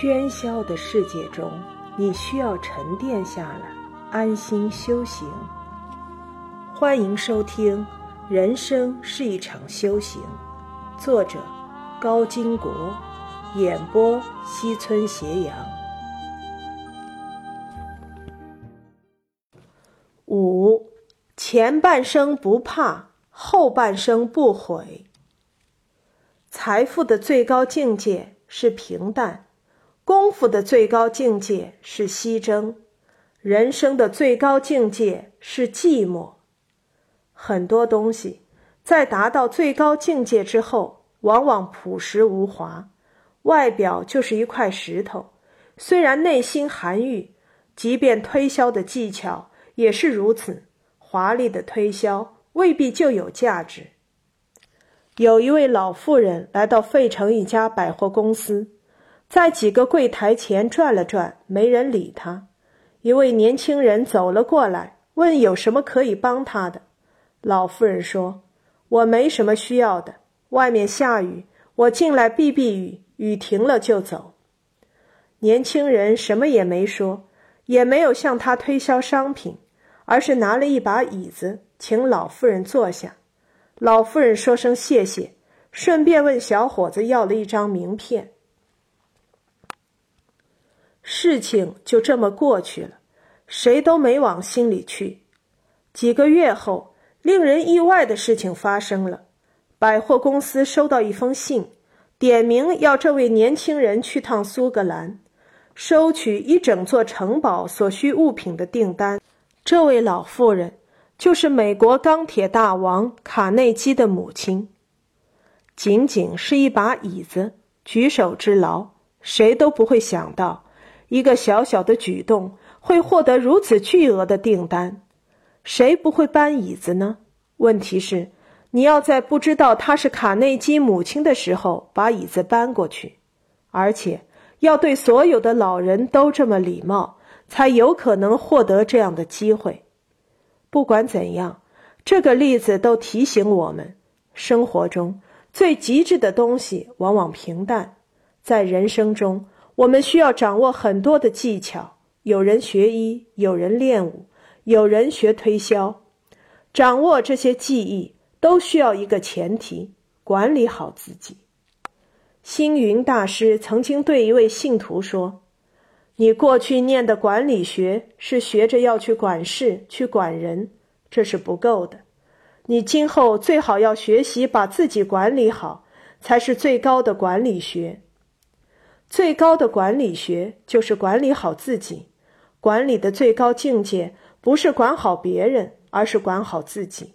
喧嚣的世界中，你需要沉淀下来，安心修行。欢迎收听《人生是一场修行》，作者高金国，演播西村斜阳。五，前半生不怕，后半生不悔。财富的最高境界是平淡。功夫的最高境界是西征，人生的最高境界是寂寞。很多东西在达到最高境界之后，往往朴实无华，外表就是一块石头，虽然内心含玉。即便推销的技巧也是如此，华丽的推销未必就有价值。有一位老妇人来到费城一家百货公司。在几个柜台前转了转，没人理他。一位年轻人走了过来，问有什么可以帮他的。老妇人说：“我没什么需要的。外面下雨，我进来避避雨，雨停了就走。”年轻人什么也没说，也没有向他推销商品，而是拿了一把椅子，请老妇人坐下。老妇人说声谢谢，顺便问小伙子要了一张名片。事情就这么过去了，谁都没往心里去。几个月后，令人意外的事情发生了：百货公司收到一封信，点名要这位年轻人去趟苏格兰，收取一整座城堡所需物品的订单。这位老妇人就是美国钢铁大王卡内基的母亲。仅仅是一把椅子，举手之劳，谁都不会想到。一个小小的举动会获得如此巨额的订单，谁不会搬椅子呢？问题是，你要在不知道他是卡内基母亲的时候把椅子搬过去，而且要对所有的老人都这么礼貌，才有可能获得这样的机会。不管怎样，这个例子都提醒我们：生活中最极致的东西往往平淡，在人生中。我们需要掌握很多的技巧，有人学医，有人练武，有人学推销。掌握这些技艺都需要一个前提：管理好自己。星云大师曾经对一位信徒说：“你过去念的管理学是学着要去管事、去管人，这是不够的。你今后最好要学习把自己管理好，才是最高的管理学。”最高的管理学就是管理好自己，管理的最高境界不是管好别人，而是管好自己。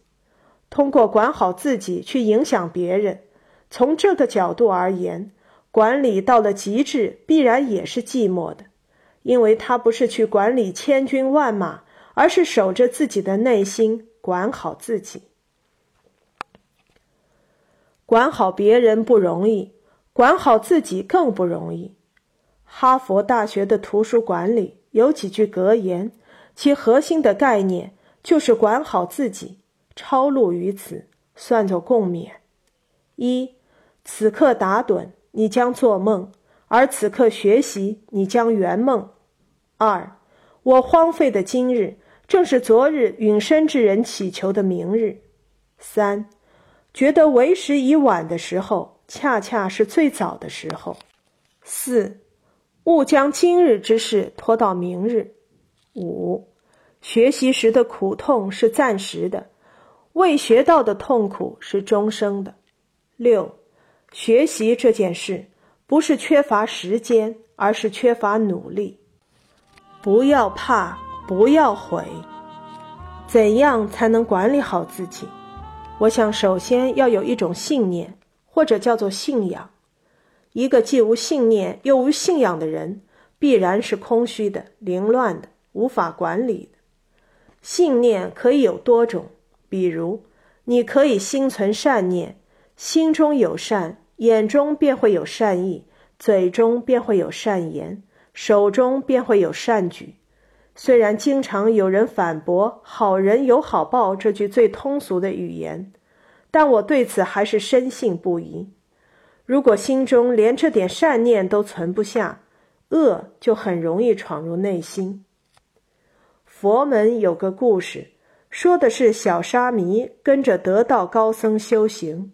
通过管好自己去影响别人，从这个角度而言，管理到了极致必然也是寂寞的，因为他不是去管理千军万马，而是守着自己的内心，管好自己。管好别人不容易。管好自己更不容易。哈佛大学的图书馆里有几句格言，其核心的概念就是管好自己。抄录于此，算作共勉。一，此刻打盹，你将做梦；而此刻学习，你将圆梦。二，我荒废的今日，正是昨日陨身之人祈求的明日。三，觉得为时已晚的时候。恰恰是最早的时候。四，勿将今日之事拖到明日。五，学习时的苦痛是暂时的，未学到的痛苦是终生的。六，学习这件事不是缺乏时间，而是缺乏努力。不要怕，不要悔。怎样才能管理好自己？我想，首先要有一种信念。或者叫做信仰，一个既无信念又无信仰的人，必然是空虚的、凌乱的、无法管理的。信念可以有多种，比如，你可以心存善念，心中有善，眼中便会有善意，嘴中便会有善言，手中便会有善举。虽然经常有人反驳“好人有好报”这句最通俗的语言。但我对此还是深信不疑。如果心中连这点善念都存不下，恶就很容易闯入内心。佛门有个故事，说的是小沙弥跟着得道高僧修行，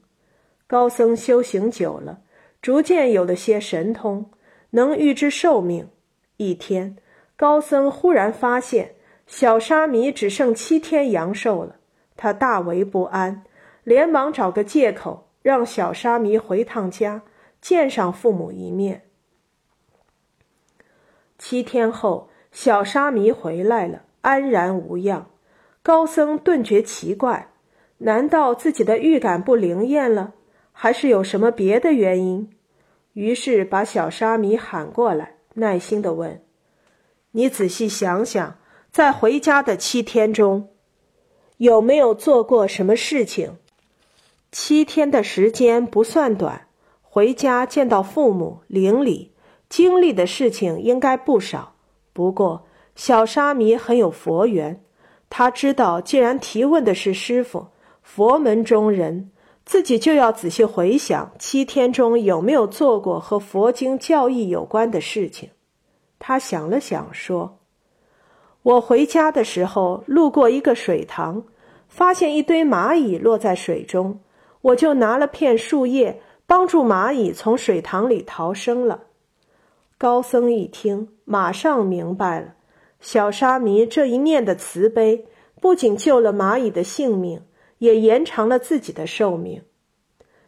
高僧修行久了，逐渐有了些神通，能预知寿命。一天，高僧忽然发现小沙弥只剩七天阳寿了，他大为不安，连忙找个借口让小沙弥回趟家，见上父母一面。七天后，小沙弥回来了。安然无恙，高僧顿觉奇怪：难道自己的预感不灵验了，还是有什么别的原因？于是把小沙弥喊过来，耐心地问：“你仔细想想，在回家的七天中，有没有做过什么事情？七天的时间不算短，回家见到父母，邻里，经历的事情应该不少。不过……”小沙弥很有佛缘，他知道，既然提问的是师傅，佛门中人，自己就要仔细回想七天中有没有做过和佛经教义有关的事情。他想了想，说：“我回家的时候路过一个水塘，发现一堆蚂蚁落在水中，我就拿了片树叶帮助蚂蚁从水塘里逃生了。”高僧一听，马上明白了。小沙弥这一念的慈悲，不仅救了蚂蚁的性命，也延长了自己的寿命。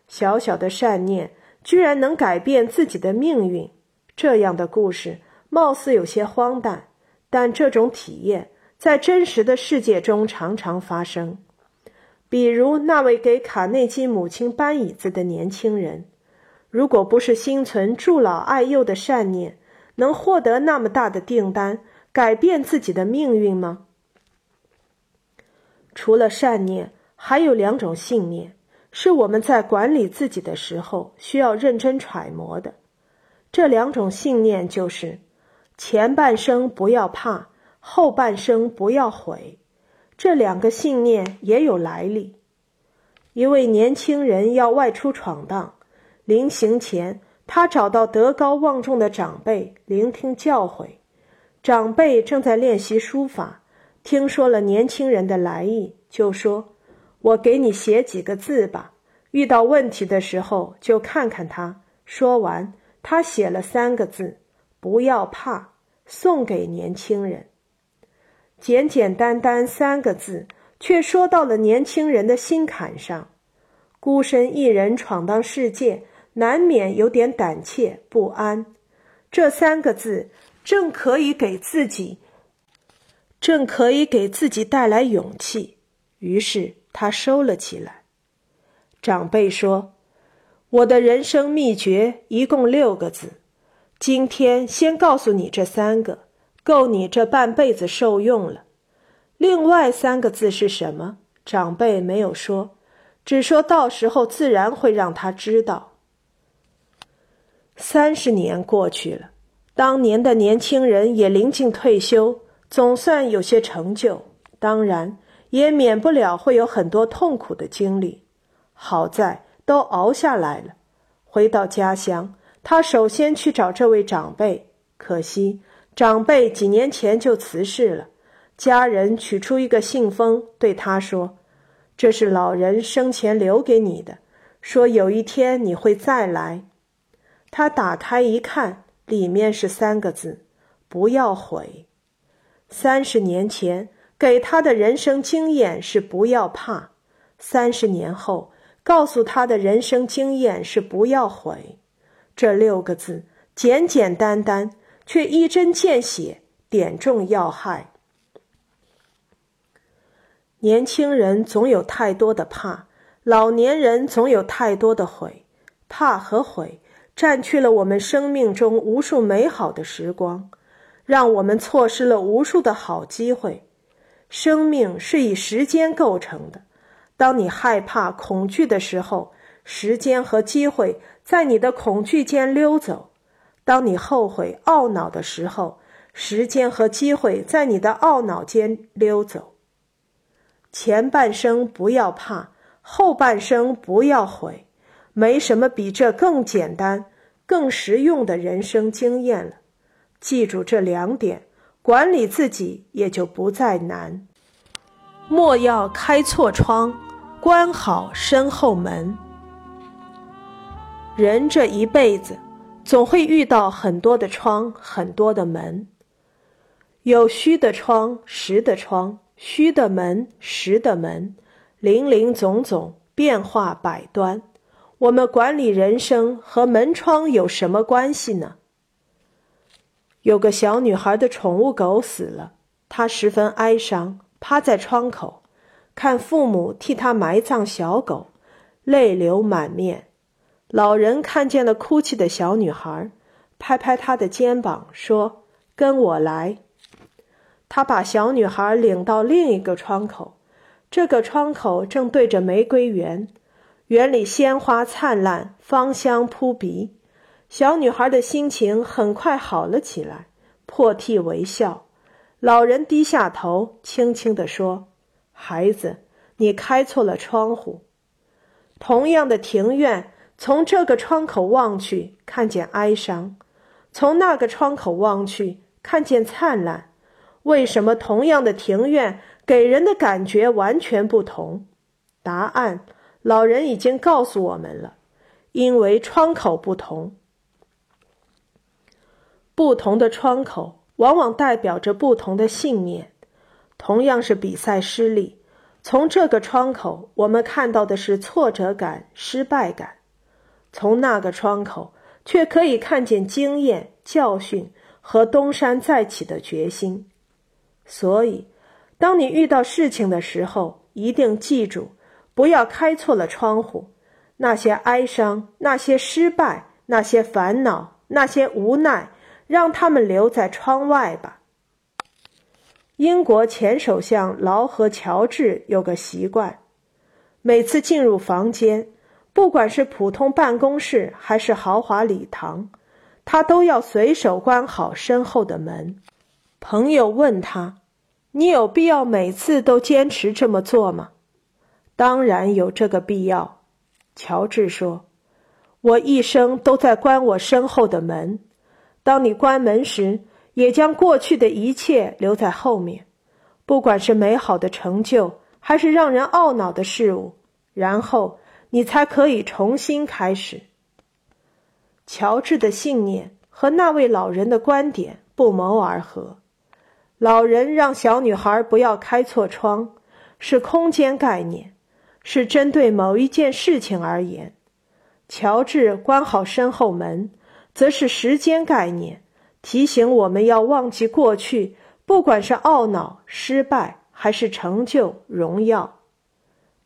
小小的善念，居然能改变自己的命运。这样的故事貌似有些荒诞，但这种体验在真实的世界中常常发生。比如那位给卡内基母亲搬椅子的年轻人，如果不是心存助老爱幼的善念，能获得那么大的订单。改变自己的命运吗？除了善念，还有两种信念，是我们在管理自己的时候需要认真揣摩的。这两种信念就是：前半生不要怕，后半生不要悔。这两个信念也有来历。一位年轻人要外出闯荡，临行前，他找到德高望重的长辈，聆听教诲。长辈正在练习书法，听说了年轻人的来意，就说：“我给你写几个字吧，遇到问题的时候就看看他。”说完，他写了三个字：“不要怕”，送给年轻人。简简单单三个字，却说到了年轻人的心坎上。孤身一人闯荡世界，难免有点胆怯不安。这三个字。正可以给自己，正可以给自己带来勇气。于是他收了起来。长辈说：“我的人生秘诀一共六个字，今天先告诉你这三个，够你这半辈子受用了。另外三个字是什么？长辈没有说，只说到时候自然会让他知道。”三十年过去了。当年的年轻人也临近退休，总算有些成就，当然也免不了会有很多痛苦的经历。好在都熬下来了。回到家乡，他首先去找这位长辈，可惜长辈几年前就辞世了。家人取出一个信封，对他说：“这是老人生前留给你的，说有一天你会再来。”他打开一看。里面是三个字：不要悔。三十年前给他的人生经验是不要怕；三十年后告诉他的人生经验是不要悔。这六个字简简单单，却一针见血，点中要害。年轻人总有太多的怕，老年人总有太多的悔。怕和悔。占据了我们生命中无数美好的时光，让我们错失了无数的好机会。生命是以时间构成的，当你害怕、恐惧的时候，时间和机会在你的恐惧间溜走；当你后悔、懊恼的时候，时间和机会在你的懊恼间溜走。前半生不要怕，后半生不要悔。没什么比这更简单、更实用的人生经验了。记住这两点，管理自己也就不再难。莫要开错窗，关好身后门。人这一辈子，总会遇到很多的窗，很多的门。有虚的窗，实的窗；虚的门，实的门。林林总总，变化百端。我们管理人生和门窗有什么关系呢？有个小女孩的宠物狗死了，她十分哀伤。趴在窗口，看父母替她埋葬小狗，泪流满面。老人看见了哭泣的小女孩，拍拍她的肩膀说：“跟我来。”他把小女孩领到另一个窗口，这个窗口正对着玫瑰园，园里鲜花灿烂，芳香扑鼻。小女孩的心情很快好了起来，破涕为笑。老人低下头，轻轻地说：“孩子，你开错了窗户。同样的庭院，从这个窗口望去，看见哀伤；从那个窗口望去，看见灿烂。为什么同样的庭院给人的感觉完全不同？答案，老人已经告诉我们了：因为窗口不同。不同的窗口。”往往代表着不同的信念。同样是比赛失利，从这个窗口，我们看到的是挫折感、失败感；从那个窗口，却可以看见经验、教训和东山再起的决心。所以，当你遇到事情的时候，一定记住，不要开错了窗户。那些哀伤、那些失败、那些烦恼、那些无奈。让他们留在窗外吧。英国前首相劳合乔治有个习惯，每次进入房间，不管是普通办公室还是豪华礼堂，他都要随手关好身后的门。朋友问他：“你有必要每次都坚持这么做吗？”“当然有这个必要。”乔治说，“我一生都在关我身后的门。”当你关门时，也将过去的一切留在后面，不管是美好的成就，还是让人懊恼的事物，然后你才可以重新开始。乔治的信念和那位老人的观点不谋而合。老人让小女孩不要开错窗，是空间概念，是针对某一件事情而言。乔治关好身后门。则是时间概念，提醒我们要忘记过去，不管是懊恼、失败，还是成就、荣耀。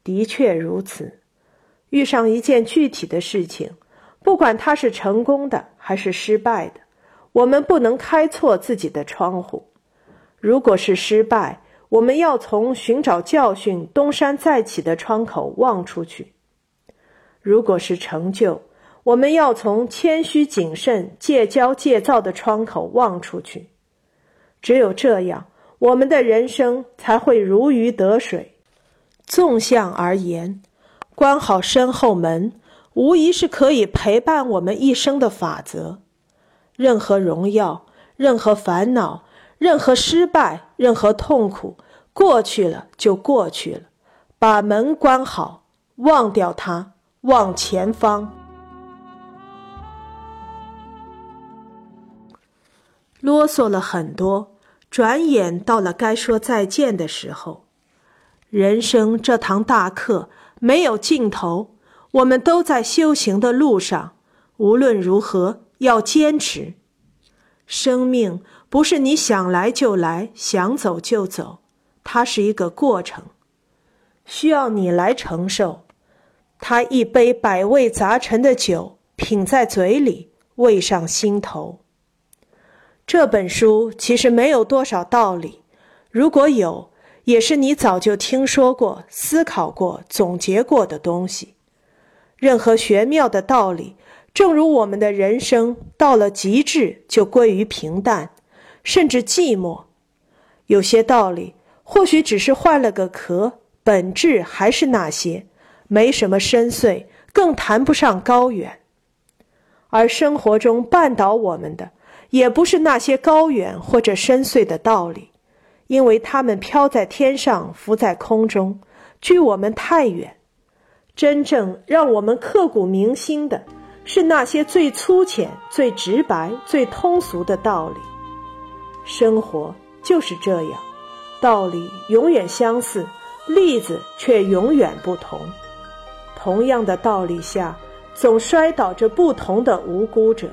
的确如此，遇上一件具体的事情，不管它是成功的还是失败的，我们不能开错自己的窗户。如果是失败，我们要从寻找教训、东山再起的窗口望出去；如果是成就，我们要从谦虚谨慎、戒骄戒躁的窗口望出去，只有这样，我们的人生才会如鱼得水。纵向而言，关好身后门，无疑是可以陪伴我们一生的法则。任何荣耀、任何烦恼、任何失败、任何痛苦，过去了就过去了，把门关好，忘掉它，往前方。啰嗦了很多，转眼到了该说再见的时候。人生这堂大课没有尽头，我们都在修行的路上。无论如何，要坚持。生命不是你想来就来，想走就走，它是一个过程，需要你来承受。它一杯百味杂陈的酒，品在嘴里，味上心头。这本书其实没有多少道理，如果有，也是你早就听说过、思考过、总结过的东西。任何玄妙的道理，正如我们的人生到了极致就归于平淡，甚至寂寞。有些道理或许只是换了个壳，本质还是那些，没什么深邃，更谈不上高远。而生活中绊倒我们的。也不是那些高远或者深邃的道理，因为它们飘在天上，浮在空中，距我们太远。真正让我们刻骨铭心的，是那些最粗浅、最直白、最通俗的道理。生活就是这样，道理永远相似，例子却永远不同。同样的道理下，总摔倒着不同的无辜者。